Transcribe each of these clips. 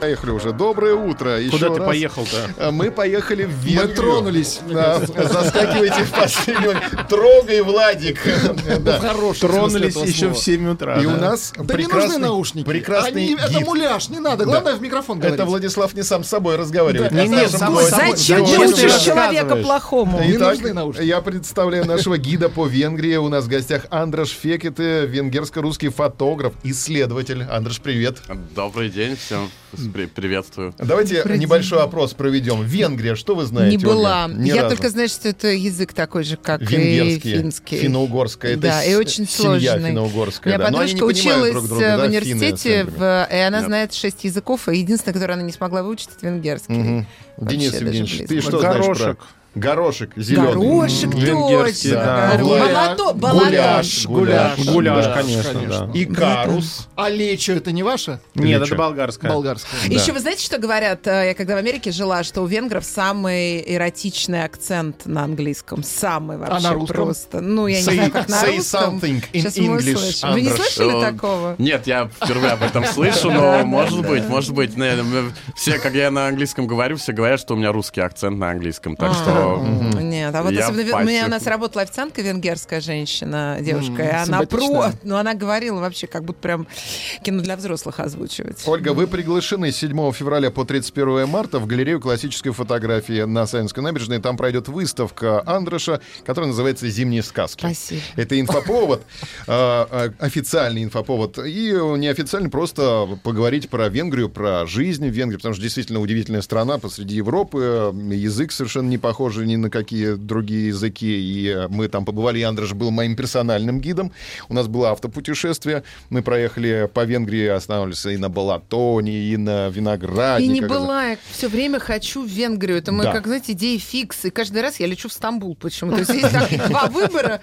Поехали уже. Доброе утро. Еще Куда ты раз. поехал-то? А, Мы поехали в Венгрию. Мы тронулись. Да, заскакивайте в последний. Трогай, Владик. Да. В хорошем Тронулись еще слова. в 7 утра. И у да. нас Да не нужны прекрасный, наушники. прекрасный Они- Это гид. муляж, не надо. Главное в микрофон говорить. Это Владислав не сам с собой разговаривает. Да. а с Не-не, нашим сам собой. Зачем Да, ты учишь человека плохому? Не Итак, нужны наушники. я представляю нашего гида по Венгрии. У нас в гостях Андраш Фекете, венгерско-русский фотограф, исследователь. Андраш, привет. Добрый день, всем при- приветствую. Давайте небольшой опрос проведем. Венгрия, что вы знаете? Не была. Ни Я разу. только знаю, что это язык такой же, как Венгерский, и финский. финно-угорское. Это да, и с- очень семья сложный. финно-угорская. У меня да. Подружка училась друг друга, э, да, в финны университете, венграми. в- и она Нет. знает шесть языков, и единственное, которое она не смогла выучить, это венгерский. Вообще Денис Евгеньевич, ты что знаешь про... Горошек зеленый. Горошек, Венгерский, точно. да. Гуляш. Балато- Гуляш. Гуляш. Гуляш, Да. конечно, конечно. да. И карус. А лечо это не ваше? Нет, Лечо. это болгарская. Болгарское. Еще вы знаете, что говорят? э, Я когда в Америке жила, что у венгров самый эротичный акцент на английском. Самый вообще на русском? просто. Ну, я не Say- знаю, как на say русском. something in Сейчас мы English, услышим. Вы не слышали Э, такого? Нет, я впервые об этом слышу, но может быть, может быть. Не, Все, как я на английском говорю, все говорят, что у меня русский акцент на английском. Так что Нет, а вот Я особенно у меня пасе. у нас работала официантка венгерская женщина, девушка, и она про, ну она говорила вообще, как будто прям кино для взрослых озвучивать. Ольга, вы приглашены с 7 февраля по 31 марта в галерею классической фотографии на Савинской набережной. Там пройдет выставка Андраша, которая называется «Зимние сказки». Спасибо. Это инфоповод, э, э, официальный инфоповод, и неофициальный просто поговорить про Венгрию, про жизнь в Венгрии, потому что действительно удивительная страна посреди Европы, язык совершенно не похожий ни на какие другие языки, и э, мы там побывали, и Андраш был моим персональным гидом, у нас было автопутешествие, мы проехали по Венгрии, останавливались и на Балатоне, и на Я Виноградниках. не была, я все время хочу в Венгрию. Это мой, Да. как, знаете, идея фикс. И каждый раз я лечу в Стамбул почему-то. Так два выбора.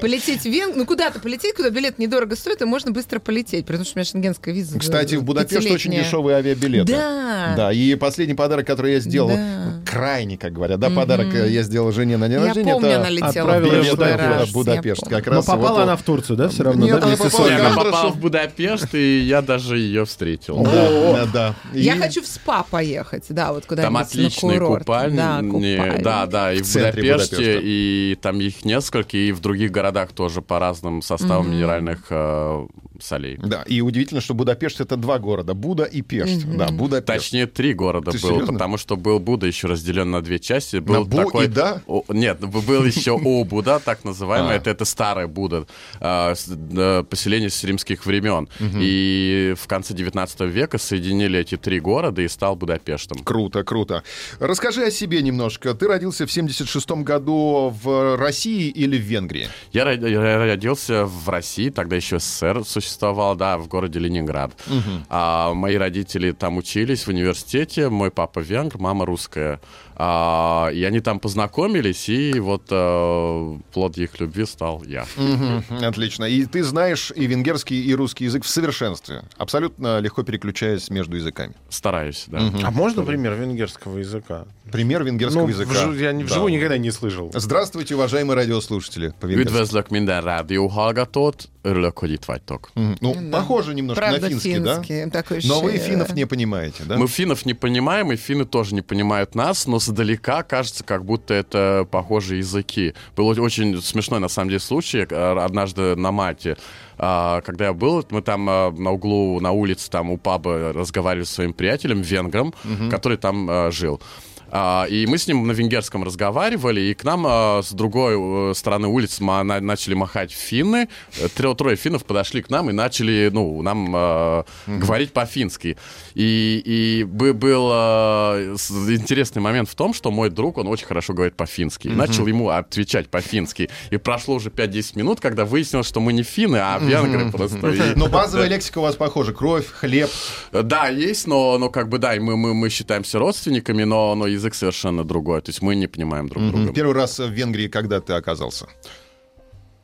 Полететь в Венгрию, ну куда-то полететь, куда билет недорого стоит, и можно быстро полететь, потому что у меня шенгенская виза. Кстати, в Будапешт очень дешевые авиабилеты. Да. Да, и последний подарок, который я сделал, Да. крайний, как говорят, да, подарок я сделал жене на день Я рождения. помню, это она летела отправила в раз. Будапешт. Я Как Но раз попала вот она в Турцию, да, все равно? Нет, да, она попала в я Андрашу. попал в Будапешт, и я даже ее встретил. Да, да, да. Я хочу в СПА поехать, да, вот куда-нибудь Там отличные купальни. Да. Да, да, и В Будапеште, Будапешта. и там их несколько, и в других городах тоже по разным составам минеральных э, солей. Да, и удивительно, что Будапешт это два города. Буда и Пешт. Да, Будапешт. Точнее, три города Ты было, серьезно? потому что был Буда еще разделен на две части. Был Бу такой... и Да? О, нет, был еще О Буда, так называемый. А. Это, это старая Буда, а, поселение с римских времен. И в конце 19 века соединили эти три города и стал Будапештом. Круто, круто. Расскажи о себе немножко. Ты родился в 76 году в России или в Венгрии? Я родился в России, тогда еще СССР существовал, да, в городе Ленинград. А, мои родители там учились в университете, мой папа венгр, мама русская. А, и они там познакомились, и вот э, плод их любви стал я. Мгм, Отлично. И ты знаешь и венгерский, и русский язык в совершенстве, абсолютно легко переключаясь между языками. Стараюсь, да. А можно пример венгерского языка? Пример венгерского Ну, языка. вжи- я не- Да. вживую никогда не слышал. Здравствуйте, уважаемые радиослушатели. Üdvözlök minden rádióhallgatót, örülök, hogy itt vagytok. Мгм. Ну, Да. похоже немножко Правда, на финский, да? финский. Такой Но вы финнов не понимаете, да? Мы финнов не понимаем, и финны тоже не понимают нас, но сдалека кажется, как будто это похожие языки. Был очень смешной, на самом деле, случай э, однажды на Мате. А, Когда я был, мы там э, на углу, на улице, там у паба разговаривали с своим приятелем, венгром, который там э, жил. А, И мы с ним на венгерском разговаривали, и к нам э, с другой э, стороны улицы на- начали махать финны. Э, Тро- Трое финнов подошли к нам и начали, ну, нам э, говорить по-фински. И, и бы- был интересный момент в том, что мой друг, он очень хорошо говорит по-фински. И начал ему отвечать по-фински. И прошло уже 5-10 минут, когда выяснилось, что мы не финны, а венгры просто. И- Но базовая лексика у вас похожа. Кровь, хлеб. да, есть, но, но как бы да, мы, мы, мы считаемся родственниками, но, но язык совершенно другой. То есть мы не понимаем друг друга. Первый раз в Венгрии когда ты оказался?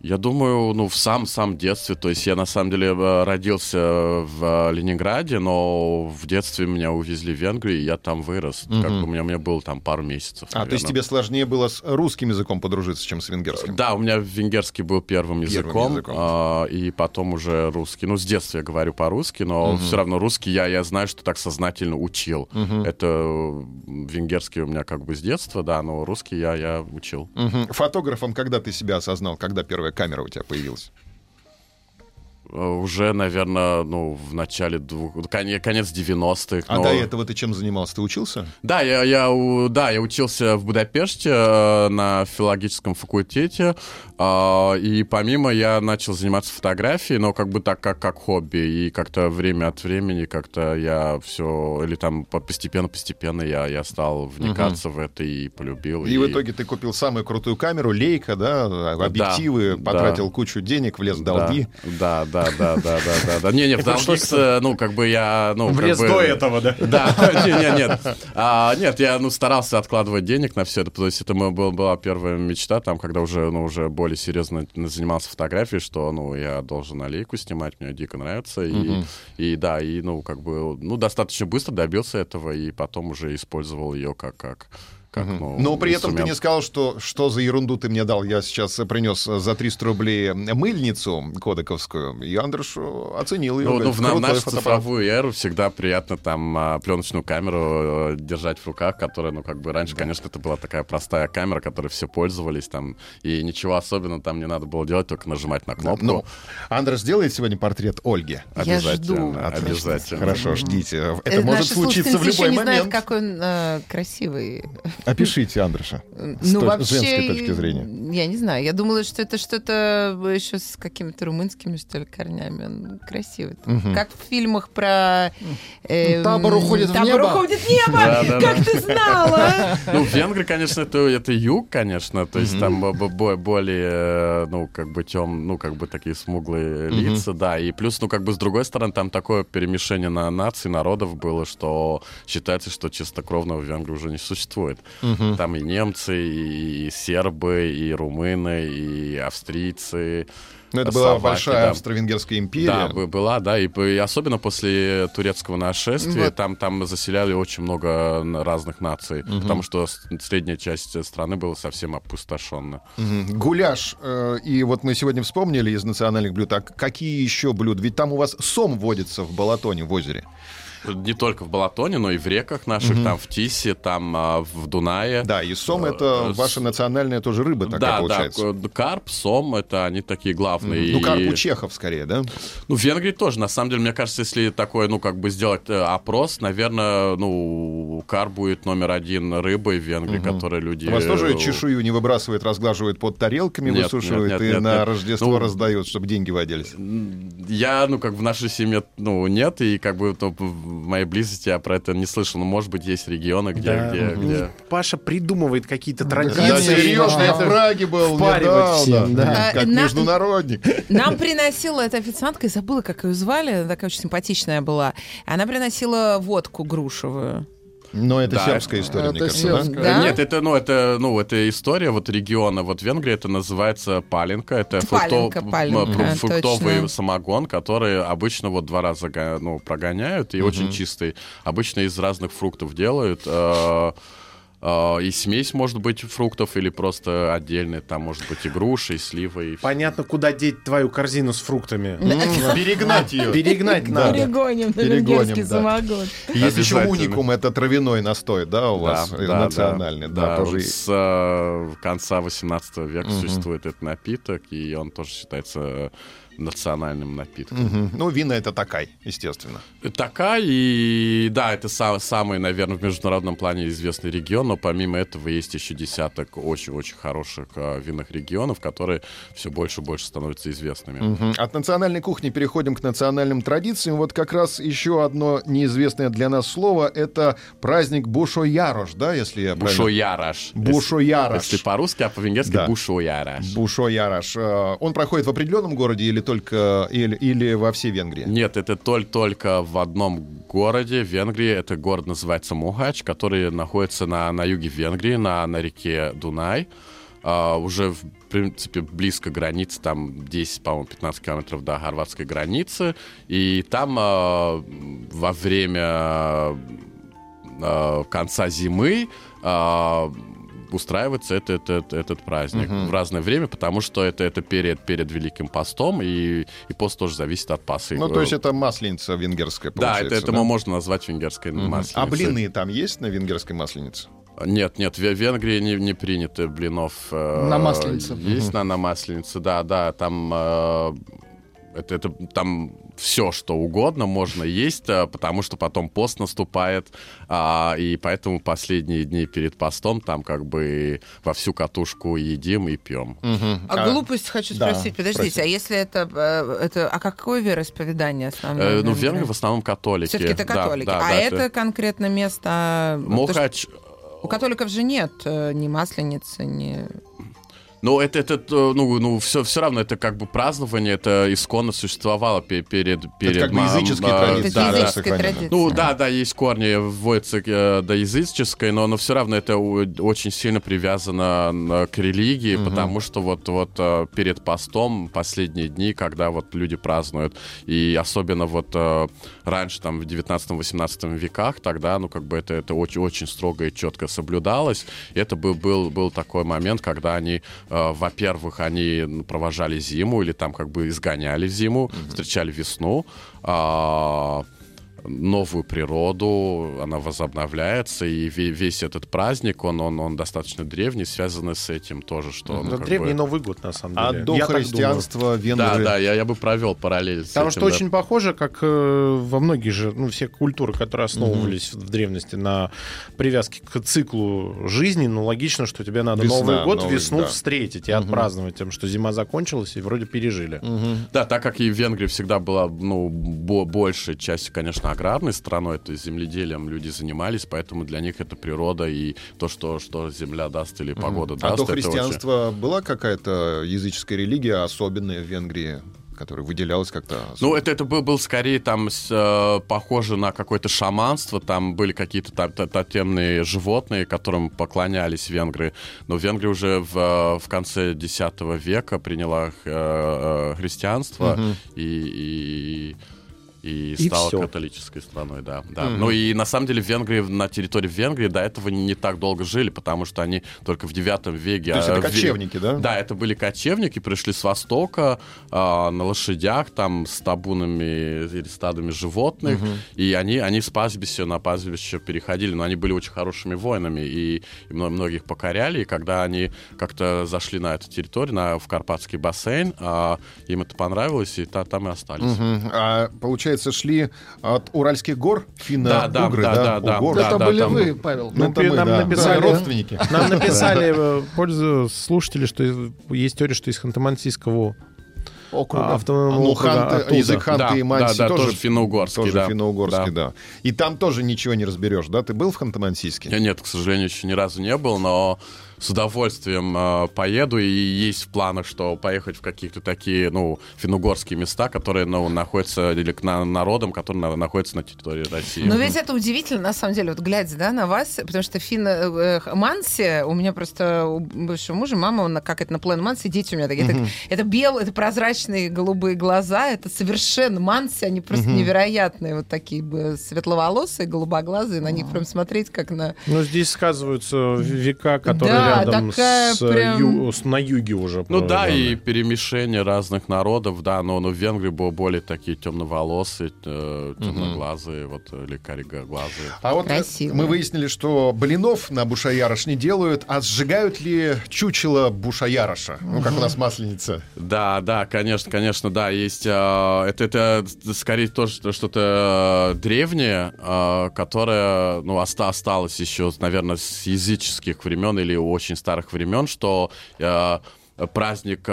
Я думаю, ну, в самом-самом детстве. То есть я, на самом деле, э, родился в Ленинграде, но в детстве меня увезли в Венгрию, и я там вырос. Как бы у меня, у меня было там пару месяцев. А, то есть тебе сложнее было с русским языком подружиться, чем с венгерским? Да, у меня венгерский был первым языком, языком. а, и потом уже русский. Ну, с детства я говорю по-русски, но все равно русский я, я знаю, что так сознательно учил. Это э, венгерский у меня как бы с детства, да, но русский я, я учил. Мгм. Фотографом когда ты себя осознал? Когда первая камера у тебя появилась? Э, Уже, наверное, ну, в начале двух... Конец, конец 90-х. А но- до этого ты чем занимался? Ты учился? Да, я, я, да, я учился в Будапеште э, на филологическом факультете, а, и помимо я начал заниматься фотографией, но как бы так, как, как хобби, и как-то время от времени как-то я все, или там по- постепенно-постепенно я, я стал вникаться в это и полюбил. И, в итоге ты купил самую крутую камеру, лейка, да, объективы, да. потратил кучу денег, влез в долги. Да, да, да, да, да, да, да. Не, не, долги, с, ну, как бы я, ну, как Влез бы- до этого, да? Да, не, не, нет. А, нет, я ну, старался откладывать денег на все это. То есть это мо- был- была первая мечта, там, когда уже, ну, уже более серьезно занимался фотографией, что, ну, я должен аллейку снимать, мне дико нравится. И, и да, и, ну, как бы, ну, достаточно быстро добился этого, и потом уже использовал ее как, как, как ну, Но при этом ты не сказал, что что за ерунду ты мне дал. Я сейчас принес за 300 рублей мыльницу кодековскую, и Андрош оценил ее. Ну, ну, в на- «Крутой нашу фотоаппарат». цифровую эру всегда приятно там а, пленочную камеру э, держать в руках, которая, ну, как бы раньше, конечно, это была такая простая камера, которой все пользовались там, и ничего особенного там не надо было делать, только нажимать на кнопку. Ну, Андрош сделает сегодня портрет Ольги. Я жду. Обязательно, обязательно. Хорошо, ждите. Это Э, может наши случиться в любой еще не знают, момент. какой он э, красивый. Опишите Андроша. С Ну, точ- вообще, женской точки зрения. Я не знаю. Я думала, что это что-то еще с какими-то румынскими, что ли, корнями. Он красивый. Как в фильмах про... э, Табор уходит в «Табор небо». уходит в небо! Как ты знала? Ну, венгры, конечно, это, юг, конечно, то есть там бо- бо- более, э, ну, как бы тем, ну, как бы такие смуглые лица, да, и плюс, ну, как бы с другой стороны, там такое перемешение на наций, народов было, что считается, что чистокровного в Венгрии уже не существует. Там и немцы, и сербы, и румыны, и австрийцы. Ну, это была словаки, большая да. австро-венгерская Да, империя. бы- была, да, и, и особенно после турецкого нашествия, Вот. там, там заселяли очень много разных наций, потому что средняя часть страны была совсем опустошена. Мгм. Гуляш. э, И вот мы сегодня вспомнили из национальных блюд. А какие еще блюда? Ведь там у вас сом водится в Балатоне, в озере. Не только в Балатоне, но и в реках наших, там в Тисе, там а, в Дунае. Да, и сом Э, это с- ваша национальная тоже рыба такая да, получается. да, карп, сом, это они такие главные. Ну, карп И- у чехов скорее, да? Ну, в Венгрии тоже, на самом деле, мне кажется, если такой, ну, как бы сделать э, опрос, наверное, ну, карп будет номер один рыбой в Венгрии, которой люди... У вас тоже э, чешую не выбрасывает, разглаживает под тарелками, Нет, высушивает нет, и нет, на нет. Рождество Ну, раздает, чтобы деньги водились. Я, ну, как в нашей семье, ну, нет, и как бы то, в моей близости я про это не слышал. Но, может быть, есть регионы, где... Да. где, где... Паша придумывает какие-то Да, традиции. серьезно, я в. Праге был Впаривать всем, недавно. да. Как А, на- международник. Нам приносила эта официантка, я забыла, как ее звали, она такая очень симпатичная была. Она приносила водку грушевую. Но это Да, сербская история, мне это кажется, да? сербская. Да? Нет, это, ну, это, ну, это история вот региона. Вот в Венгрии это называется паленка. Это Паленка, паленка, фруктовый точно. самогон, который обычно вот два раза ну, прогоняют, и очень чистый. Обычно из разных фруктов делают. э, э, И смесь может быть фруктов или просто отдельная, там может быть и груши, и сливы. И. Понятно, куда деть твою корзину с фруктами. Перегнать ее. Перегнать надо. Перегоним на Перегоним, венгерский да. самогон. Есть еще уникум, это травяной настой, да, у вас э, национальный, да, тоже. С э, конца 18 века существует этот напиток, и он тоже считается национальным напитком. Мгм. Ну, вина это такая, естественно. Такая, и да, это са- самый, наверное, в международном плане известный регион, но помимо этого есть еще десяток очень-очень хороших э, винных регионов, которые все больше и больше становятся известными. Мгм. От национальной кухни переходим к национальным традициям. Вот как раз еще одно неизвестное для нас слово — это праздник Бушо-Ярош, да, если я правильно... Бушояраш. Бушо-Ярош. Если по-русски, а по-венгерски Да. бушояраш. Бушо-Ярош. Э, Он проходит в определенном городе или только или, или во всей Венгрии? Нет, это толь- только в одном городе Венгрии. Это город называется Мухач, который находится на, на юге Венгрии, на, на реке Дунай. А, уже в принципе, близко границы, там 10, по-моему, 15 километров до хорватской границы. И там э, во время э, конца зимы устраивается этот, этот, этот праздник в разное время, потому что это, это перед, перед Великим постом, и, и пост тоже зависит от пасы. Ну, то есть это масленица венгерская, Да, это, это можно назвать венгерской масленицей. А блины там есть на венгерской масленице? Нет, нет, в Венгрии не, не принято блинов. э, На масленице. Есть на, на масленице, да, да, там... э, это, это, там все, что угодно можно есть, э, потому что потом пост наступает, а, и поэтому последние дни перед постом там как бы во всю катушку едим и пьем. А, глупость хочу да, спросить. Подождите, спроси. а если это, э, это... А какое вероисповедание основное? Э, ну, в Венгрии? Венгрии в основном католики. Все-таки это Да, католики. да, а да, это конкретно место... потому что Мухач, У католиков же нет э, ни масленицы, ни... Ну, это, это э, ну, ну все, все равно это как бы празднование, это исконно существовало пе- перед... перед как бы языческие ма- традиции, Это да, да. традиция. Ну да, да, есть корни, вводятся э, до языческой, но, но все равно это у- очень сильно привязано н- к религии, потому что вот, вот э, перед постом последние дни, когда вот люди празднуют, и особенно вот э, раньше, там, в 19-18 веках, тогда, ну, как бы это, это очень, очень строго и четко соблюдалось. И это был, был, был такой момент, когда они, э, во-первых, они провожали зиму или там как бы изгоняли зиму, встречали весну, а, новую природу, она возобновляется, и ве- весь этот праздник, он, он, он достаточно древний, связанный с этим тоже, что... ну, Это как древний бы- Новый год, на самом А деле. до Я христианства венгры... Да, да, я, я бы провел параллель с Потому этим, что да. очень похоже, как э, во многих же, ну, все культуры, которые основывались в древности на привязке к циклу жизни, ну, логично, что тебе надо Весна, Новый год, Новый, весну да. встретить и отпраздновать тем, что зима закончилась и вроде пережили. Да, так как и Венгрия всегда была, ну, бо- большей частью, конечно, аграрной страной, то есть земледелием люди занимались, поэтому для них это природа и то, что, что земля даст или погода А даст. до это очень- христианства была какая-то языческая религия особенная в Венгрии, которая выделялась как-то? Ну, особо? это, это был, был скорее там с, э, похоже на какое-то шаманство. Там были какие-то там то- тотемные животные, которым поклонялись венгры. Но Венгрия уже в, э, в конце X века приняла э, э, христианство и, и, и И стала всё. католической страной, да. да. Ну и на самом деле в Венгрии, на территории Венгрии до этого не, не так долго жили, потому что они только в IX веке... То есть это в ве- кочевники, да? Да, это были кочевники, пришли с востока а, на лошадях, там с табунами или стадами животных, и они, они с пастбища на пастбище переходили, но они были очень хорошими воинами, и, и мно- многих покоряли, и когда они как-то зашли на эту территорию, на, в Карпатский бассейн, а, им это понравилось, и та- там и остались. Мгм. А получается, шли от Уральских гор Да, финно-угры, да, да, да, Угор. да. Это были там- вы, Павел. Ну, Ну, это мы, нам да. написали- Да, родственники. Нам написали э, пользу слушатели, что есть теория, что из Ханты-Мансийского Округа. автономного Ну, округа ханты, оттуда. язык ханты Да, и манси да, да, тоже, тоже финно-угорский, тоже да. финно-угорский, Да. да. И там тоже ничего не разберешь, да? Ты был в Ханты-Мансийске? Я нет, к сожалению, еще ни разу не был, но с удовольствием э, поеду, и есть в планах, что поехать в какие-то такие, ну, финугорские места, которые, ну, находятся, или к на- народам, которые на- находятся на территории России. Но ведь это удивительно, на самом деле, вот глядя да, на вас, потому что Финн э, э, Манси, у меня просто у бывшего мужа, мама, он на- как это на план Манси, дети у меня такие. Это, это белые, это прозрачные голубые глаза, это совершенно Манси, они просто невероятные, вот такие бы светловолосые, голубоглазые, на них прям смотреть как на... Ну, здесь сказываются века, которые Да, рядом такая с, э, прям- ю- с- на юге уже. Ну да, и перемешение разных народов, да, но, но в Венгрии было более такие темноволосые, э, темноглазые, вот, или коригоглазые. А вот э, Красиво. мы выяснили, что блинов на Бушаярош не делают, а сжигают ли чучело Бушаяроша? Ну, как у нас масленица. Да, да, конечно, конечно, да, есть. э, это, это скорее тоже что- что-то э, древнее, э, которое, ну, оста- осталось еще, наверное, с языческих времен или очень старых времен, что э, праздник, э,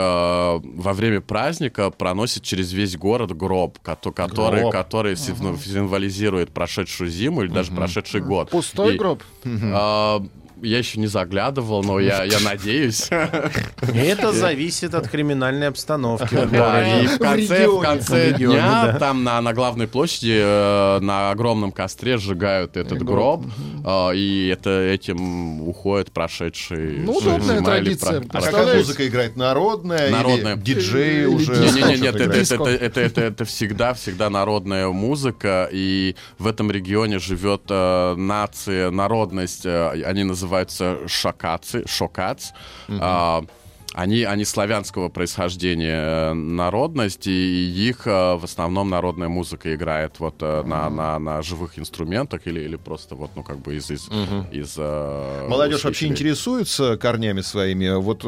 во время праздника проносит через весь город гроб, кото- который, Гроб. который символ- символизирует прошедшую зиму или даже прошедший год. Пустой И- гроб. а, я еще не заглядывал, но я, я надеюсь. Это зависит от криминальной обстановки в Да, и городе. в конце, в конце дня да. там на, на главной площади э, на огромном костре сжигают этот гроб, э, и это этим уходят прошедшие Ну, удобная традиция. про- А какая музыка играет? Народная? Народная. Или уже? Не, не, не, что нет, это, всегда, всегда народная музыка, и в этом регионе живет э, нация, народность, э, они называются шокацы, шокац. А, они, они славянского происхождения э, народность, и их э, в основном народная музыка играет вот э, на, на, на живых инструментах или, или просто вот, ну, как бы из... из, из э, Молодежь вообще интересуется корнями своими? Вот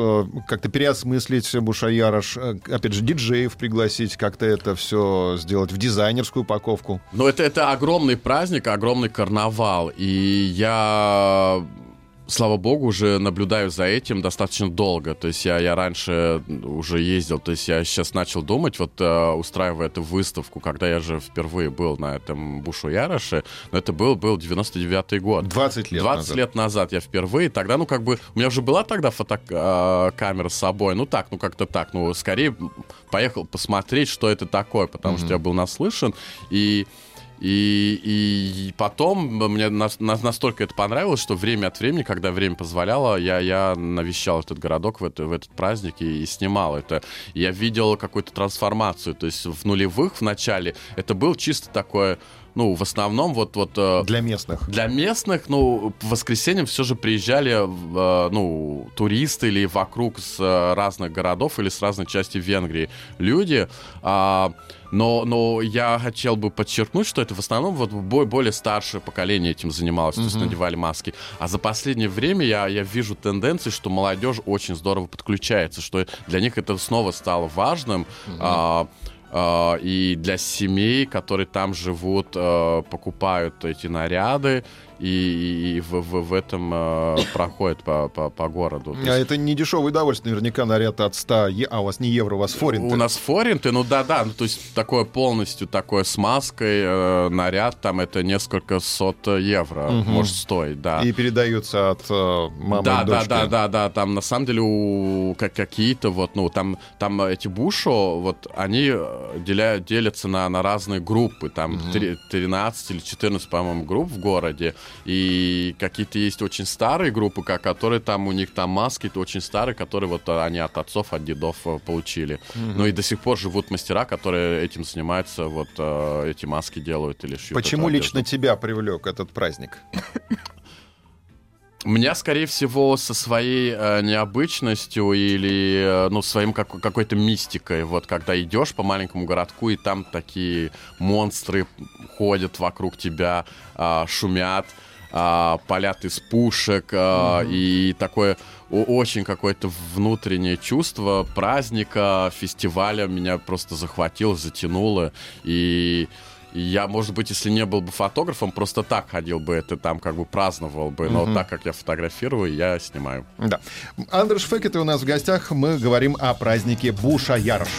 как-то переосмыслить Бушаярош, опять же, диджеев пригласить, как-то это все сделать в дизайнерскую упаковку? Ну, это, это огромный праздник, огромный карнавал. И я, слава богу, уже наблюдаю за этим достаточно долго. То есть я, я раньше уже ездил. То есть я сейчас начал думать, вот э, устраивая эту выставку, когда я же впервые был на этом Бушу Яроше, но это был, был 99-й год. 20 лет 20 назад. лет назад я впервые. Тогда, ну, как бы, у меня уже была тогда фотокамера с собой. Ну, так, ну, как-то так. Ну, скорее поехал посмотреть, что это такое, потому что я был наслышан. И и, и потом мне нас- нас- настолько это понравилось, что время от времени, когда время позволяло, я, я навещал этот городок в, это- в этот праздник и, и снимал это. Я видел какую-то трансформацию. То есть в нулевых в начале это был чисто такое, ну, в основном вот... вот э, Для местных. для местных, ну, по воскресеньям все же приезжали, в, э, ну, туристы или вокруг с э, разных городов или с разной части Венгрии люди. А, но, но я хотел бы подчеркнуть, что это в основном вот бо- более старшее поколение этим занималось, то есть надевали маски. А за последнее время я, я вижу тенденции, что молодежь очень здорово подключается, что для них это снова стало важным. А, и для семей, которые там живут, э, покупают эти наряды и, и в, в- в этом э, проходят по, по, по городу. А есть это не дешевое удовольствие, наверняка наряд от 100, е- а у вас не евро, у вас форинт. у нас форинты, ну да-да, ну, то есть такое полностью такое с маской э, наряд, там это несколько сот евро может стоить, да. И передаются от э, мамы да, да, да, да, да, там на самом деле у как, какие-то вот, ну, там, там эти бушо, вот они э, деля- делятся на, на разные группы, там три- 13 или 14, по-моему, групп в городе, и какие-то есть очень старые группы, которые там, у них там маски, это очень старые, которые вот они от отцов, от дедов э, получили. Ну и до сих пор живут мастера, которые этим занимаются, вот э, эти маски делают или шьют. Почему лично тебя привлек этот праздник? Меня, скорее всего, со своей э, необычностью или, э, ну, своим как- какой-то мистикой, вот, когда идешь по маленькому городку, и там такие монстры ходят вокруг тебя, а, шумят, а, палят из пушек, а, и такое очень какое-то внутреннее чувство праздника, фестиваля меня просто захватило, затянуло, и... И я, может быть, если не был бы фотографом, просто так ходил бы, это там как бы праздновал бы. Но так как я фотографирую, я снимаю. Да. Андреш Фекет у нас в гостях. Мы говорим о празднике Буша Ярш.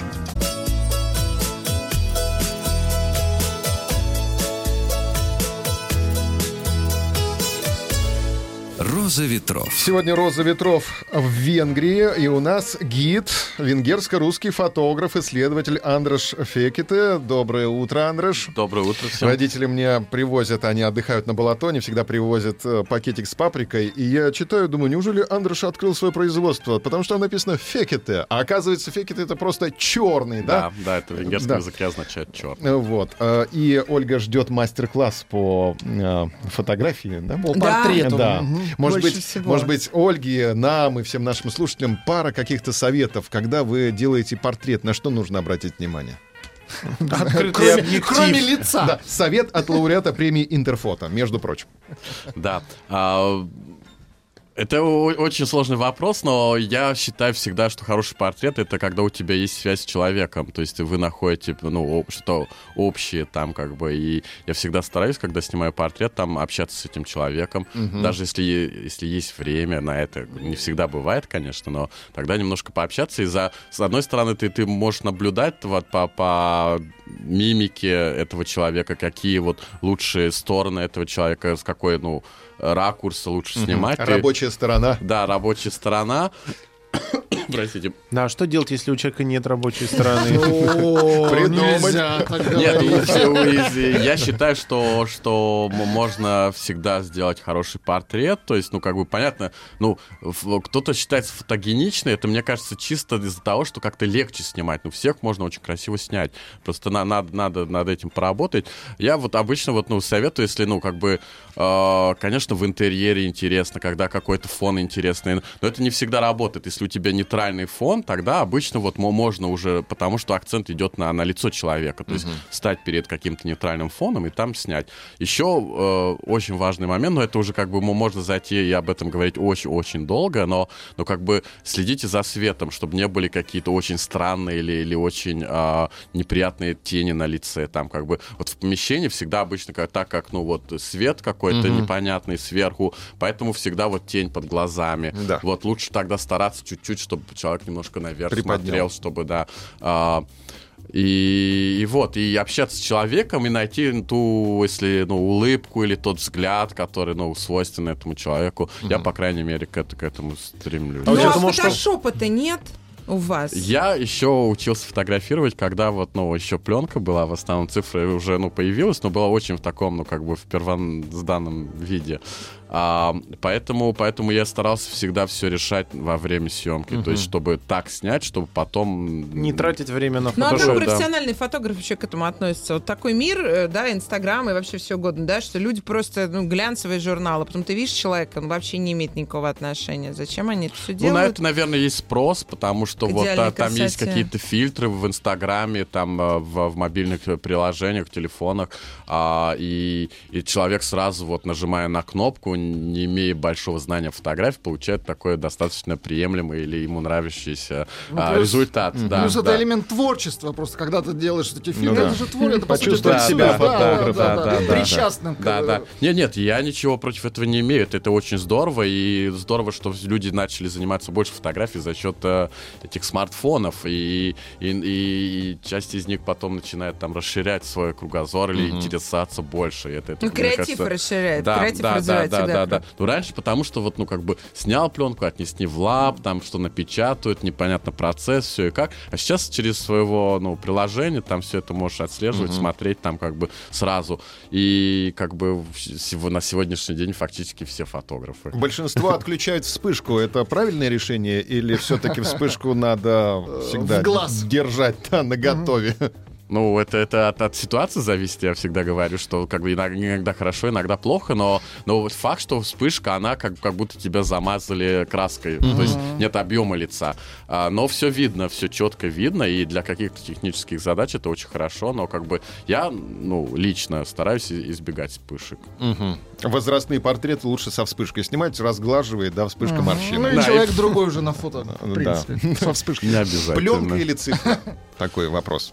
«Роза ветров». Сегодня «Роза ветров» в Венгрии, и у нас гид, венгерско-русский фотограф, исследователь Андреш Фекете. Доброе утро, Андреш. Доброе утро всем. Родители мне привозят, они отдыхают на Балатоне, всегда привозят э, пакетик с паприкой. И я читаю, думаю, неужели Андреш открыл свое производство? Потому что там написано «фекете». А оказывается, фекете — это просто черный, да? Да, да, это в венгерском Да. языке означает черт. Э, Вот. Э, И Ольга ждет мастер-класс по фотографии, да? По Да. портрету. Да. Может Больше быть, всего. может быть, Ольге, нам и всем нашим слушателям пара каких-то советов, когда вы делаете портрет, на что нужно обратить внимание? Кроме, кроме лица. Да, совет от лауреата премии Интерфото, между прочим. Да. А, Это очень сложный вопрос, но я считаю всегда, что хороший портрет это когда у тебя есть связь с человеком, то есть вы находите ну, что общее там как бы, и я всегда стараюсь, когда снимаю портрет, там общаться с этим человеком, даже если, если есть время на это, не всегда бывает, конечно, но тогда немножко пообщаться, и за, с одной стороны ты, ты можешь наблюдать вот, по, по мимики этого человека, какие вот лучшие стороны этого человека, с какой, ну, ракурса лучше снимать. Рабочая сторона. Да, рабочая сторона. Простите. Да, а что делать, если у человека нет рабочей стороны? Придумать. я считаю, что, что можно всегда сделать хороший портрет. То есть, ну, как бы понятно, ну, кто-то считается фотогеничный, это, мне кажется, чисто из-за того, что как-то легче снимать. Ну, всех можно очень красиво снять. Просто на- надо, надо над этим поработать. Я вот обычно вот, ну, советую, если, ну, как бы, э, конечно, в интерьере интересно, когда какой-то фон интересный, но это не всегда работает. Если у тебя нейтральный фон, тогда обычно вот мо- можно уже, потому что акцент идет на, на лицо человека. То есть стать перед каким-то нейтральным фоном и там снять. Еще э, очень важный момент, но это уже как бы мо- можно зайти и об этом говорить очень-очень долго, но, но как бы следите за светом, чтобы не были какие-то очень странные или, или очень а, неприятные тени на лице. Там как бы вот в помещении всегда обычно как, так как, ну вот свет какой-то непонятный сверху, поэтому всегда вот тень под глазами. Да. Вот лучше тогда стараться чуть-чуть, чтобы человек немножко наверх Приподнял. смотрел, чтобы, да, а, и, и вот, и общаться с человеком, и найти ту, если, ну, улыбку или тот взгляд, который, ну, свойственен этому человеку. Я, по крайней мере, к, это- к этому стремлюсь. А у Ну, тебя а думал, что- фотошопа-то нет у вас? Я еще учился фотографировать, когда вот, ну, еще пленка была, в основном цифры уже, ну, появилась, но была очень в таком, ну, как бы в первозданном виде. А, поэтому, поэтому я старался всегда все решать во время съемки. То есть, чтобы так снять, чтобы потом... Не тратить время на Ну, а как фотошоп. да. профессиональный фотограф еще к этому относится? Вот такой мир, э, да, Инстаграм и вообще все угодно, да, что люди просто, ну, глянцевые журналы, потом ты видишь человека, он вообще не имеет никакого отношения. Зачем они это все Ну, делают? на это, наверное, есть спрос, потому что вот а, там есть красоте. какие-то фильтры в Инстаграме, там а, в, в мобильных э, приложениях, телефонах, а, и, и человек сразу вот нажимая на кнопку, не имея большого знания фотографии, получает такой достаточно приемлемый или ему нравящийся Ну, а, плюс- результат. Да, Плюс это да. элемент творчества, просто когда ты делаешь эти фильмы, Ну да. это же твор, это по сути Почувствовать танцуешь, себя да, фотографом, да, да, да, да, да, причастным. Да, да. Нет, нет, я ничего против этого не имею. Это, это очень здорово. И здорово, что люди начали заниматься больше фотографией за счет э, этих смартфонов. И, и, и часть из них потом начинает там расширять свой кругозор или интересоваться больше. Это, это, Ну, креатив кажется, расширяет, да, креатив да, развивает да, да, всегда. Да, да. Ну, раньше, потому что вот, ну, как бы снял пленку, отнесли в лаб, там что напечатают, непонятно процесс, все и как. А сейчас через своего, ну, приложения там все это можешь отслеживать, смотреть там как бы сразу. И как бы на сегодняшний день фактически все фотографы. Большинство отключают вспышку. Это правильное решение? Или все-таки вспышку надо всегда держать на готове? Ну, это, это от, от ситуации зависит, я всегда говорю, что как бы иногда, иногда хорошо, иногда плохо, но, но вот факт, что вспышка, она как, как будто тебя замазали краской, то есть нет объема лица. А, но все видно, все четко видно, и для каких-то технических задач это очень хорошо, но как бы я, ну, лично стараюсь и- избегать вспышек. Мгм. Возрастные портреты лучше со вспышкой снимать, разглаживает, да, вспышка Ну морщин. и Да, человек другой уже на фото, в Да. принципе, со вспышкой. Не обязательно. Пленка или цифра? Такой вопрос.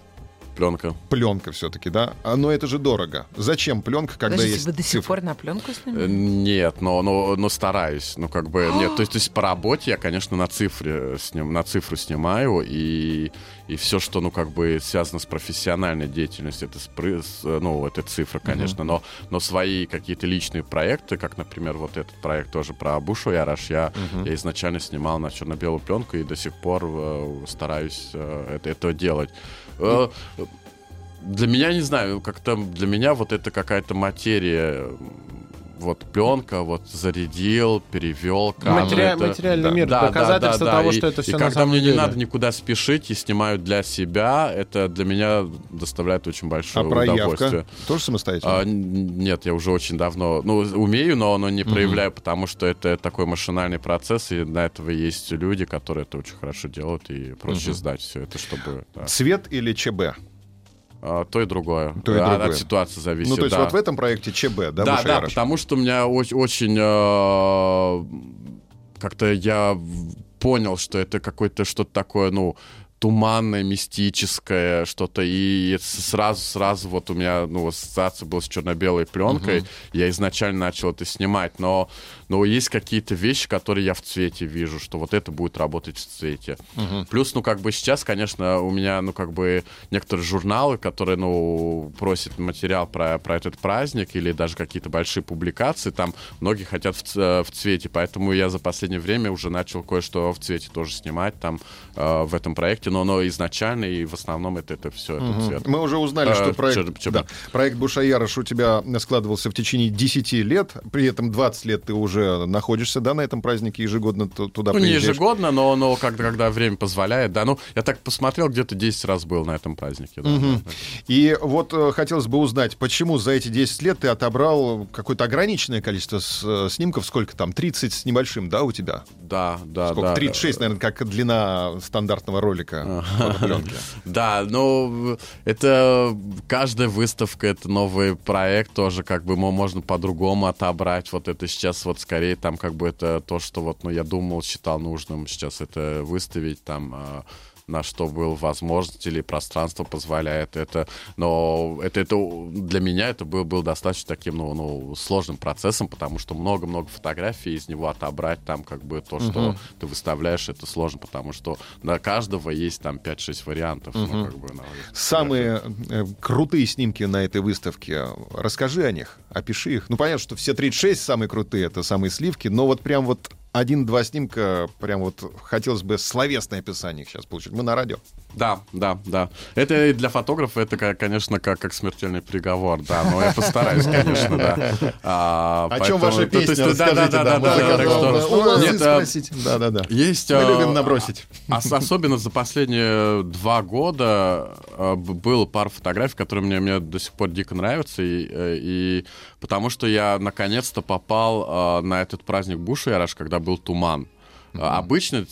Пленка. Пленка все-таки, да? А, Но это же дорого. Зачем пленка, когда Подождите, есть вы до сих пор на пленку Э, снимаете? Нет, но, но, но стараюсь. Ну, как бы, нет, то есть, то есть по работе я, конечно, на цифре сним, на цифру снимаю, и, и все, что, ну, как бы связано с профессиональной деятельностью, это, спры- с, э, ну, это цифра, конечно, но, но свои какие-то личные проекты, как, например, вот этот проект тоже про Абушу Яраш, я, я изначально снимал на черно-белую пленку и до сих пор э, стараюсь э, это, это делать. Э, для меня, не знаю, как-то для меня вот это какая-то материя, вот пленка, вот зарядил, перевел кадр. Материа- это- материальный да, мир, да, доказательство да, да, того, и- что это и все на когда самом мне деле. не надо никуда спешить и снимаю для себя, это для меня доставляет очень А большое проявка удовольствие. тоже самостоятельно? А, нет, я уже очень давно, ну, умею, но, но не проявляю, потому что это такой машинальный процесс, и на этого есть люди, которые это очень хорошо делают, и проще сдать все это, чтобы... да. Цвет или ЧБ? А, то и другое. То и А, другое. От ситуации зависит, Ну, то есть да. вот в этом проекте ЧБ, да, Да, Буша да, потому что у меня очень, очень э, как-то я понял, что это какое-то что-то такое, ну, туманное, мистическое что-то. И это сразу, сразу вот у меня, ну, ассоциация была с черно-белой пленкой. Я изначально начал это снимать, но, но есть какие-то вещи, которые я в цвете вижу, что вот это будет работать в цвете. Плюс, ну, как бы сейчас, конечно, у меня, ну, как бы некоторые журналы, которые, ну, просят материал про, про этот праздник или даже какие-то большие публикации, там многие хотят в, ц- в цвете, поэтому я за последнее время уже начал кое-что в цвете тоже снимать там э, в этом проекте, но, но изначально и в основном это, это все это цвет. Мы уже узнали, Э, что проект, да, проект Бушаярош у тебя складывался в течение 10 лет, при этом 20 лет ты уже находишься, да, на этом празднике, ежегодно ту- туда Ну, не приезжаешь. ежегодно, но, но когда, когда время позволяет, да. Ну, я так посмотрел, где-то 10 раз был на этом празднике. Да, да, да. И вот э, хотелось бы узнать, почему за эти 10 лет ты отобрал какое-то ограниченное количество с- э, снимков, сколько там, 30 с небольшим, да, у тебя? Да, да, Сколько? да. 36, наверное, как длина стандартного ролика фотопленки. Да, ну, это каждая выставка, это новый проект тоже, как бы мо- можно по-другому отобрать. Вот это сейчас вот скорее там как бы это то, что вот, ну, я думал, считал нужным сейчас это выставить там а, на что был возможность или пространство позволяет это. Но это, это для меня это был, был достаточно таким, ну, ну, сложным процессом, потому что много-много фотографий из него отобрать там как бы то, что ты выставляешь, это сложно, потому что на каждого есть там 5-6 вариантов. ну, как бы, на Самые э, крутые снимки на этой выставке. Расскажи о них, опиши их. Ну, понятно, что все 36 самые крутые, это самые сливки, но вот прям вот один-два снимка, прям вот хотелось бы словесное описание их сейчас получить. Мы на радио. Да, да, да. Это и для фотографа это, конечно, как, как смертельный приговор, да, но я постараюсь, конечно, да. А, О чем ваша поэтому- то- то песня? есть, да, да, да, да, да, да, так что- а, спросить. Да-да-да. Есть... Мы а, любим набросить. ос- Особенно за последние два года а, было пару фотографий, которые мне, мне до сих пор дико нравятся. И, э, и потому что я наконец-то попал а, на этот праздник Буша когда был туман. А, Обычно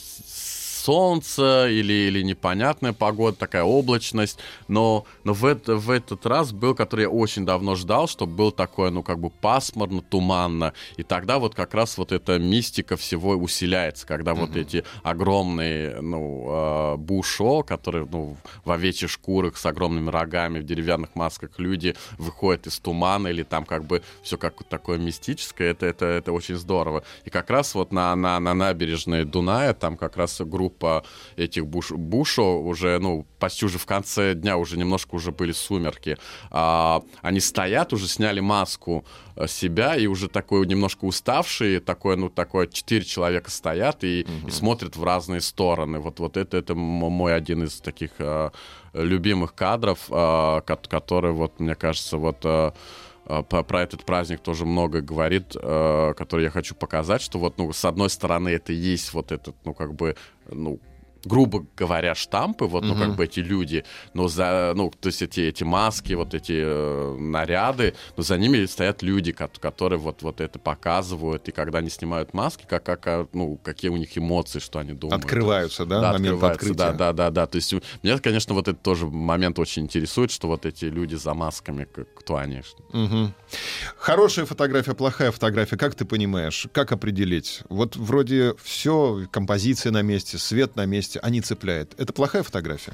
солнце или, или непонятная погода, такая облачность, но, но в, это, в этот раз был, который я очень давно ждал, чтобы был такое, ну, как бы пасмурно, туманно, и тогда вот как раз вот эта мистика всего усиляется, когда вот эти огромные, ну, э, бушо, которые, ну, в овечьих шкурах с огромными рогами, в деревянных масках люди выходят из тумана, или там как бы все как такое мистическое, это, это, это очень здорово. И как раз вот на, на, на набережной Дуная, там как раз группа этих буш, бушо уже, ну, почти уже в конце дня, уже немножко уже были сумерки, а, они стоят, уже сняли маску э, себя, и уже такой немножко уставшие, такое, ну, такое, четыре человека стоят и, и смотрят в разные стороны. Вот, вот это, это мой один из таких э, любимых кадров, э, ко- который, вот, мне кажется, вот... э, э, про этот праздник тоже много говорит, э, который я хочу показать, что вот, ну, с одной стороны, это и есть вот этот, ну, как бы, noe. Грубо говоря, штампы, вот, ну, как бы эти люди, но за, ну, то есть эти, эти маски, вот эти э, наряды, но за ними стоят люди, ко- которые вот, вот это показывают, и когда они снимают маски, как, как, а, ну, какие у них эмоции, что они думают. Открываются, да, Да, момент открывается, открытия. да, да, да, да. То есть меня, конечно, вот этот тоже момент очень интересует, что вот эти люди за масками, кто они. Мгм. Хорошая фотография, плохая фотография, как ты понимаешь? Как определить? Вот вроде все, композиция на месте, свет на месте, а не цепляет. Это плохая фотография?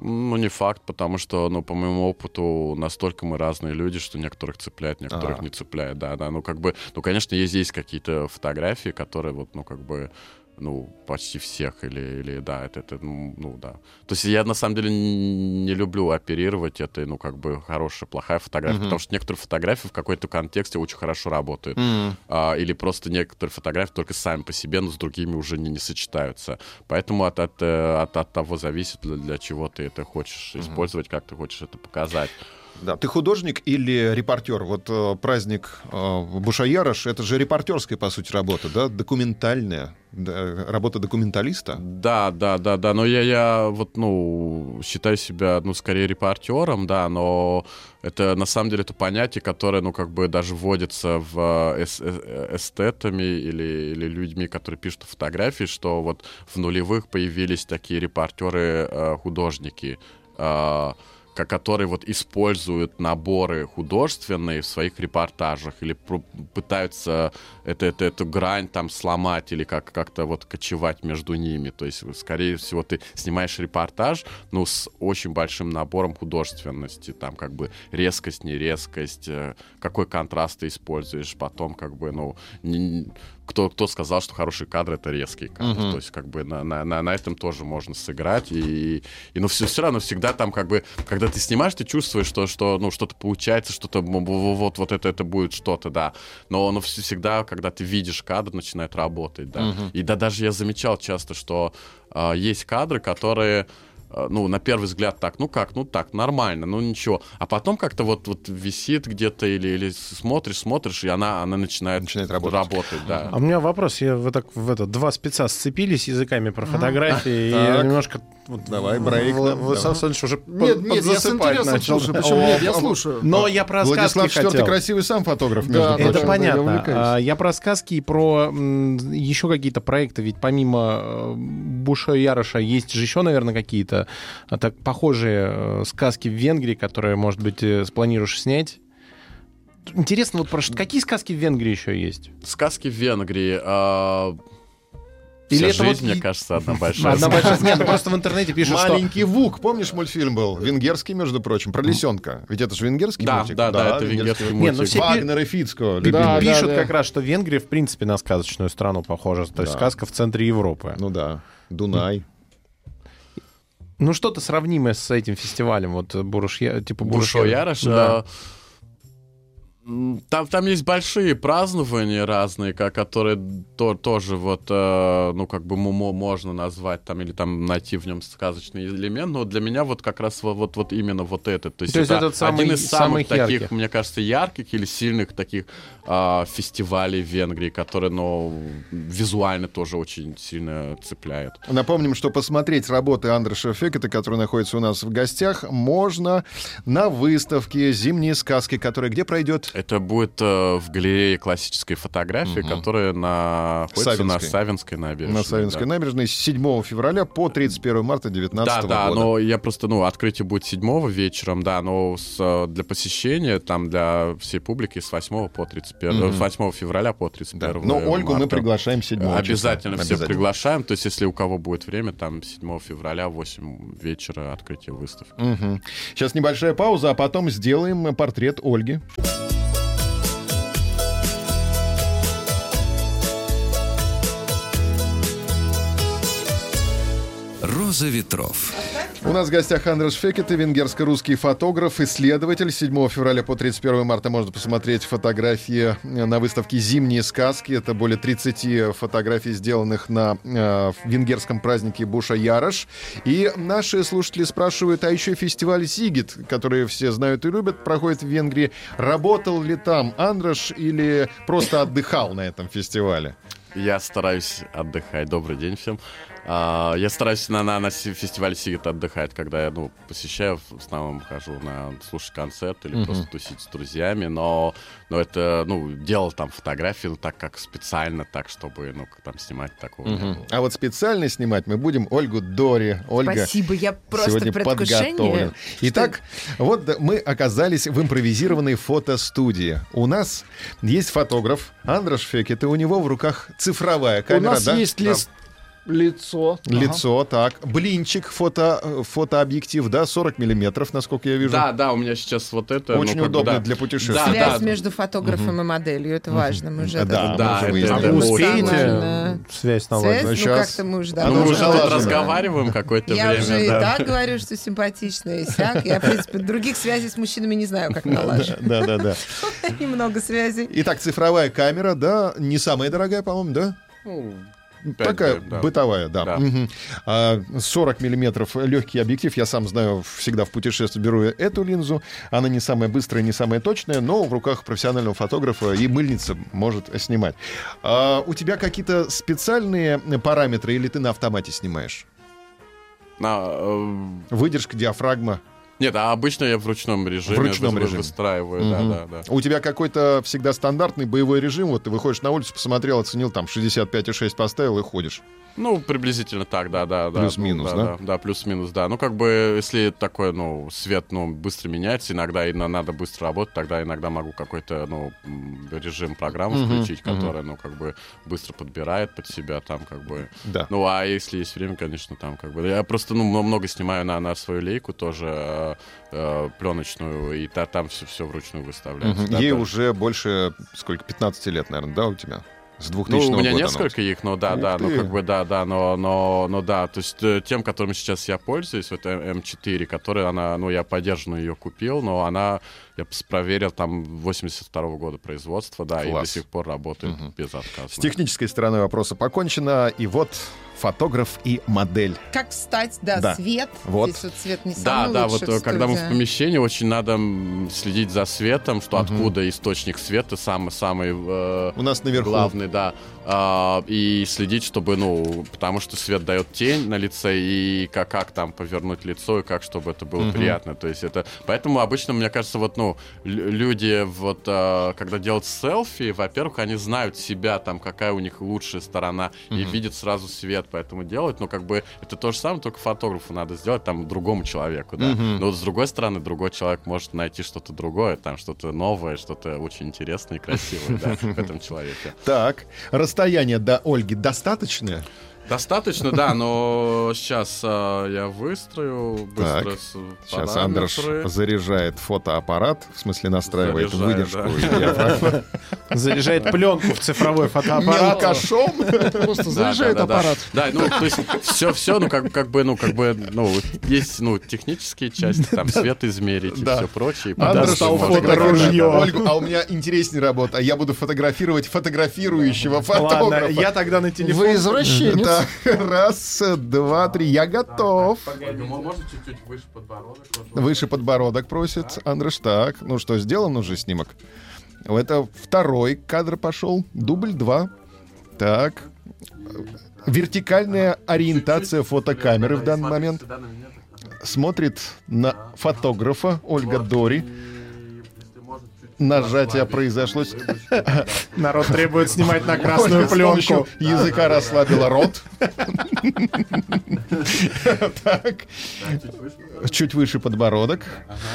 Ну, не факт, потому что, ну, по моему опыту, настолько мы разные люди, что некоторых цепляет, некоторых А. не цепляет, да, да. Ну, как бы, ну, конечно, есть здесь какие-то фотографии, которые вот, ну, как бы, ну, почти всех, или, или да, это, это, ну, ну, да. То есть я, на самом деле, не люблю оперировать этой, ну, как бы, хорошая, плохая фотография, потому что некоторые фотографии в какой-то контексте очень хорошо работают. А, или просто некоторые фотографии только сами по себе, но с другими уже не, не сочетаются. Поэтому от, от, э, от, от того зависит, для, для чего ты это хочешь использовать, как ты хочешь это показать. Да. Ты художник или репортер? Вот э, праздник э, Бушаярош, это же репортерская, по сути, работа, да? Документальная. да, работа документалиста. Да, да, да, да. Но я, я вот, ну, считаю себя, ну, скорее репортером, да, но это на самом деле это понятие, которое, ну, как бы даже вводится в э, э, эстетами или, или людьми, которые пишут фотографии, что вот в нулевых появились такие репортеры-художники. ко- которые вот используют наборы художественные в своих репортажах или пытаются это, это, эту грань там сломать или как, как-то вот кочевать между ними. То есть, скорее всего, ты снимаешь репортаж, ну, с очень большим набором художественности, там как бы резкость, нерезкость, э, какой контраст ты используешь, потом как бы, ну, не- кто, кто сказал, что хороший кадр это резкий кадр. То есть, как бы на, на, на, на этом тоже можно сыграть. И, и но все, все равно всегда там, как бы, когда ты снимаешь, ты чувствуешь, что, что ну, что-то получается, что-то вот, вот это, это будет что-то, да. Но оно вс- всегда, когда ты видишь кадр, начинает работать, да. И да, даже я замечал часто, что а, есть кадры, которые а, ну, на первый взгляд так, ну как, ну так, нормально, ну ничего. А потом как-то вот, вот висит где-то или, или смотришь, смотришь, и она, она начинает, Начинает работать. да. А у меня вопрос, я вы так в это два спеца сцепились языками про фотографии, и Так. немножко вот, Давай, брейк нам, Владислав давай. Александрович уже Нет, под- нет, я с интересом начал. слушаю. Почему нет? Я слушаю. Но я про Владислав сказки IV хотел. красивый сам фотограф, между Да, прочим. Это да, я понятно. увлекаюсь. А, Я про сказки и про м, еще какие-то проекты. Ведь помимо э, Буша и Яроша есть же еще, наверное, какие-то а, так похожие э, сказки в Венгрии, которые, может быть, э, спланируешь снять. Интересно, вот про какие сказки в Венгрии еще есть? Сказки в Венгрии. а, Или вся это жизнь, вот мне кажется, одна большая. Одна большая... Нет, ну просто в интернете пишут, что... Маленький Вук, помнишь мультфильм был? Венгерский, между прочим, про лисенка. Ведь это же венгерский Да, мультик. да, да, это венгерский ну мультик. все пи- Вагнер и Фицко. Да, Пишут да. как раз, что Венгрия, в принципе, на сказочную страну похожа. То есть сказка в центре Европы. Ну да. Дунай. Ну, что-то сравнимое с этим фестивалем. Вот Буруш, типа Бушо Буруш Ярош. Да. Там, там есть большие празднования разные, ко- которые то- тоже вот, э, ну, как бы мо- мо- можно назвать там или там найти в нем сказочный элемент, но для меня вот как раз вот, вот, вот именно вот этот. То есть, То есть это этот самый- один из самых самых таких, ярких. мне кажется, ярких или сильных таких фестивалей в Венгрии, которые, ну, визуально тоже очень сильно цепляют. Напомним, что посмотреть работы Андреша Фекета, который находится у нас в гостях, можно на выставке «Зимние сказки», которая где пройдет? Это будет э, в галерее классической фотографии, которая находится на Савинской. Савинской набережной. На Савинской да. набережной с 7 февраля по 31 марта 2019 Да, да, года. но я просто, ну, открытие будет 7 вечером, да, но с, э, для посещения, там, для всей публики с 8 по 31, э, с 8 февраля по 31 Да. Но Ольгу мы приглашаем 7 числа. Обязательно всех Обязательно. приглашаем. То есть, если у кого будет время, там 7 февраля, 8 вечера открытие выставки. Мгм. Сейчас небольшая пауза, а потом сделаем портрет Ольги. «Роза ветров». У нас в гостях Андрес Фекет, венгерско-русский фотограф, исследователь. 7 февраля по 31 марта можно посмотреть фотографии на выставке «Зимние сказки». Это более 30 фотографий, сделанных на э, венгерском празднике Буша Ярош. И наши слушатели спрашивают, а еще фестиваль «Зигит», который все знают и любят, проходит в Венгрии. Работал ли там Андреш или просто отдыхал на этом фестивале? Я стараюсь отдыхать. Добрый день всем. А, я стараюсь на, на, на фестивале Сигет отдыхать, когда я ну, посещаю, в основном хожу на слушать концерт или просто тусить с друзьями, но, но это, ну, делал там фотографии, ну, так как специально, так, чтобы, ну, там снимать такого было. А вот специально снимать мы будем Ольгу Дори. Ольга Спасибо, я просто сегодня подготовлен. Итак, вот да, мы оказались в импровизированной фотостудии. У нас есть фотограф Андраш Фекет, и у него в руках цифровая У камера, нас да? есть лис- лицо. Лицо, так. Блинчик, фото, фотообъектив, да, 40 миллиметров, насколько я вижу. Да, да, у меня сейчас вот это... Очень ну, как бы, удобно да. для путешествий. Да, Связь да. между фотографом и моделью, это важно. Мы уже Да, это- Да, мы уже это- это очень успеете важно. связь Связь, наладить? ну Сейчас. как-то мы уже Ну, Ну, давно мы уже вот разговариваем какое-то Я время, уже и так говорю, что симпатичная, и сяк. Я, в принципе, других связей с мужчинами не знаю, как налаживать. Да, да, да. Немного связей. Итак, цифровая камера, да, не самая дорогая, по-моему, да? Ну, пять, Такая да. бытовая, да. Да. А, 40 миллиметров легкий объектив. Я сам знаю, всегда в путешествии беру эту линзу. Она не самая быстрая, не самая точная, но в руках профессионального фотографа и мыльница может снимать. А, у тебя какие-то специальные параметры или ты на автомате снимаешь? На, э, Выдержка, диафрагма. Нет, а обычно я в ручном режиме, В ручном режиме. выстраиваю, Мгм. да, да, да. У тебя какой-то всегда стандартный боевой режим, вот ты выходишь на улицу, посмотрел, оценил, там 65,6 поставил и ходишь. Ну, приблизительно так, да, да. да. Плюс-минус, Ну, да? Да, да, плюс-минус, да. Ну, как бы, если такой, ну, свет, ну, быстро меняется, иногда и на- надо быстро работать, тогда иногда могу какой-то, ну, режим программы Мгм, включить, мгм. которая, ну, как бы, быстро подбирает под себя, там, как бы... Да. Ну, а если есть время, конечно, там, как бы... Я просто, ну, много снимаю на, на свою лейку тоже, э, э, пленочную, и та- там все, все вручную выставляется. Мгм. да, Ей да. уже больше, сколько, 15 лет, наверное, да, у тебя? С 2000 Ну, у меня года несколько их, но да, Ух да, ну ты. как бы да, да, но, но, но да, то есть э, тем, которым сейчас я пользуюсь, вот М- М4, которая она, ну я поддержанную ее купил, но она, я проверил, там 82 года производства, да, и Класс. до сих пор работает Мгм. безотказно. С технической стороной вопроса покончено, и вот фотограф и модель. Как встать, да, Да. свет. Вот. Здесь вот свет не Да, самый да, лучший вот э, в когда мы в помещении, очень надо следить за светом, что Мгм. откуда источник света самый самый э, У нас наверху. главный, да, А, и следить, чтобы, ну, потому что свет дает тень на лице и как как там повернуть лицо и как чтобы это было Мгм. приятно, то есть это, поэтому обычно мне кажется вот, ну, лю- люди вот а, когда делают селфи, во-первых, они знают себя там какая у них лучшая сторона и Мгм. видят сразу свет, поэтому делают, ну как бы это то же самое, только фотографу надо сделать там другому человеку, да. Мгм. Но вот с другой стороны другой человек может найти что-то другое, там что-то новое, что-то очень интересное и красивое, да, в этом человеке. Так, расстояние до Ольги достаточное? Достаточно, да, но сейчас а, я выстрою быстро Так, с Сейчас Андрош параметры. заряжает фотоаппарат, в смысле настраивает Заряжаю, выдержку да. Заряжает пленку в цифровой фотоаппарат. Мелкошом. Просто заряжает да, да, да. аппарат. Да, ну, то есть все, все, ну, как, как бы, ну, как бы, ну, есть, ну, технические части, там, свет измерить и все прочее. можно- фоторужье. а у меня интереснее работа. Я буду фотографировать фотографирующего Ладно, фотографа. я тогда на телефон. Вы извращенец. Раз, два, три, я готов. Ольга, мо- можно чуть-чуть выше подбородок? Выше подбородок просит Андрош. Так, ну что, сделан уже снимок? Это второй кадр пошел. Дубль два. Так. Вертикальная ориентация фотокамеры в данный момент. Смотрит на фотографа Ольга. Дори. Расслабить произошло. Народ требует снимать на красную пленку. языка расслабила рот. Так. Чуть выше. Подбородок.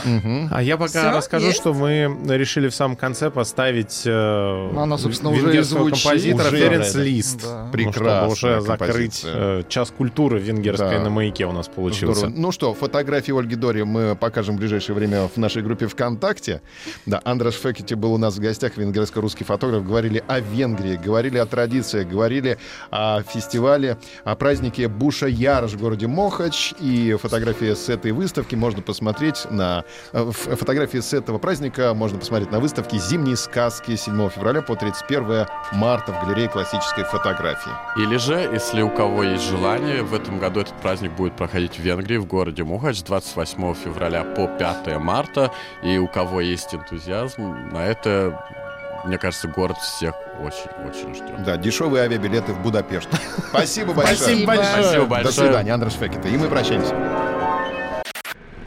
Мгм. А я пока Всё, расскажу, есть? что мы решили в самом конце поставить э, Она, собственно, уже и венгерского звучит. композитора Уже, да. Лист. Да. Ну, Прекрасная чтобы уже закрыть э, час культуры венгерской Да. на маяке у нас получился. Здорово. Ну что, фотографии Ольги Дори мы покажем в ближайшее время в нашей группе ВКонтакте. Да, Андраш Фекити был у нас в гостях, венгерско-русский фотограф. Говорили о Венгрии, говорили о традициях, говорили о фестивале, о празднике Буша Ярош в городе Мохач. И фотографии с этой выставки можно посмотреть на... э, Фотографии с этого праздника можно посмотреть на выставке «Зимние сказки» 7 февраля по 31 марта в галерее классической фотографии. Или же, если у кого есть желание, в этом году этот праздник будет проходить в Венгрии, в городе Мухач, с 28 февраля по 5 марта. И у кого есть энтузиазм, на это, мне кажется, город всех очень-очень ждет. Да, дешевые авиабилеты в Будапешт. Спасибо большое. Спасибо большое. Спасибо До свидания, Андрей Фекета. И мы прощаемся.